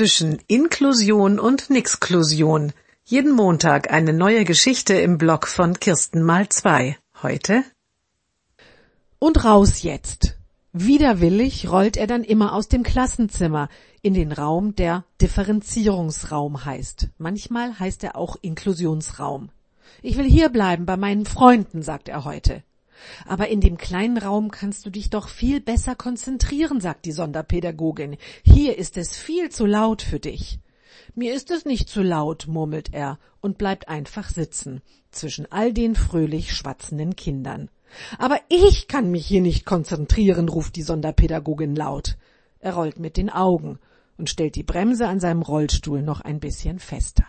zwischen Inklusion und Nixklusion. Jeden Montag eine neue Geschichte im Blog von Kirsten mal zwei. Heute? Und raus jetzt. Widerwillig rollt er dann immer aus dem Klassenzimmer in den Raum, der Differenzierungsraum heißt. Manchmal heißt er auch Inklusionsraum. Ich will hier bleiben bei meinen Freunden, sagt er heute. Aber in dem kleinen Raum kannst du dich doch viel besser konzentrieren, sagt die Sonderpädagogin. Hier ist es viel zu laut für dich. Mir ist es nicht zu laut, murmelt er und bleibt einfach sitzen zwischen all den fröhlich schwatzenden Kindern. Aber ich kann mich hier nicht konzentrieren, ruft die Sonderpädagogin laut. Er rollt mit den Augen und stellt die Bremse an seinem Rollstuhl noch ein bisschen fester.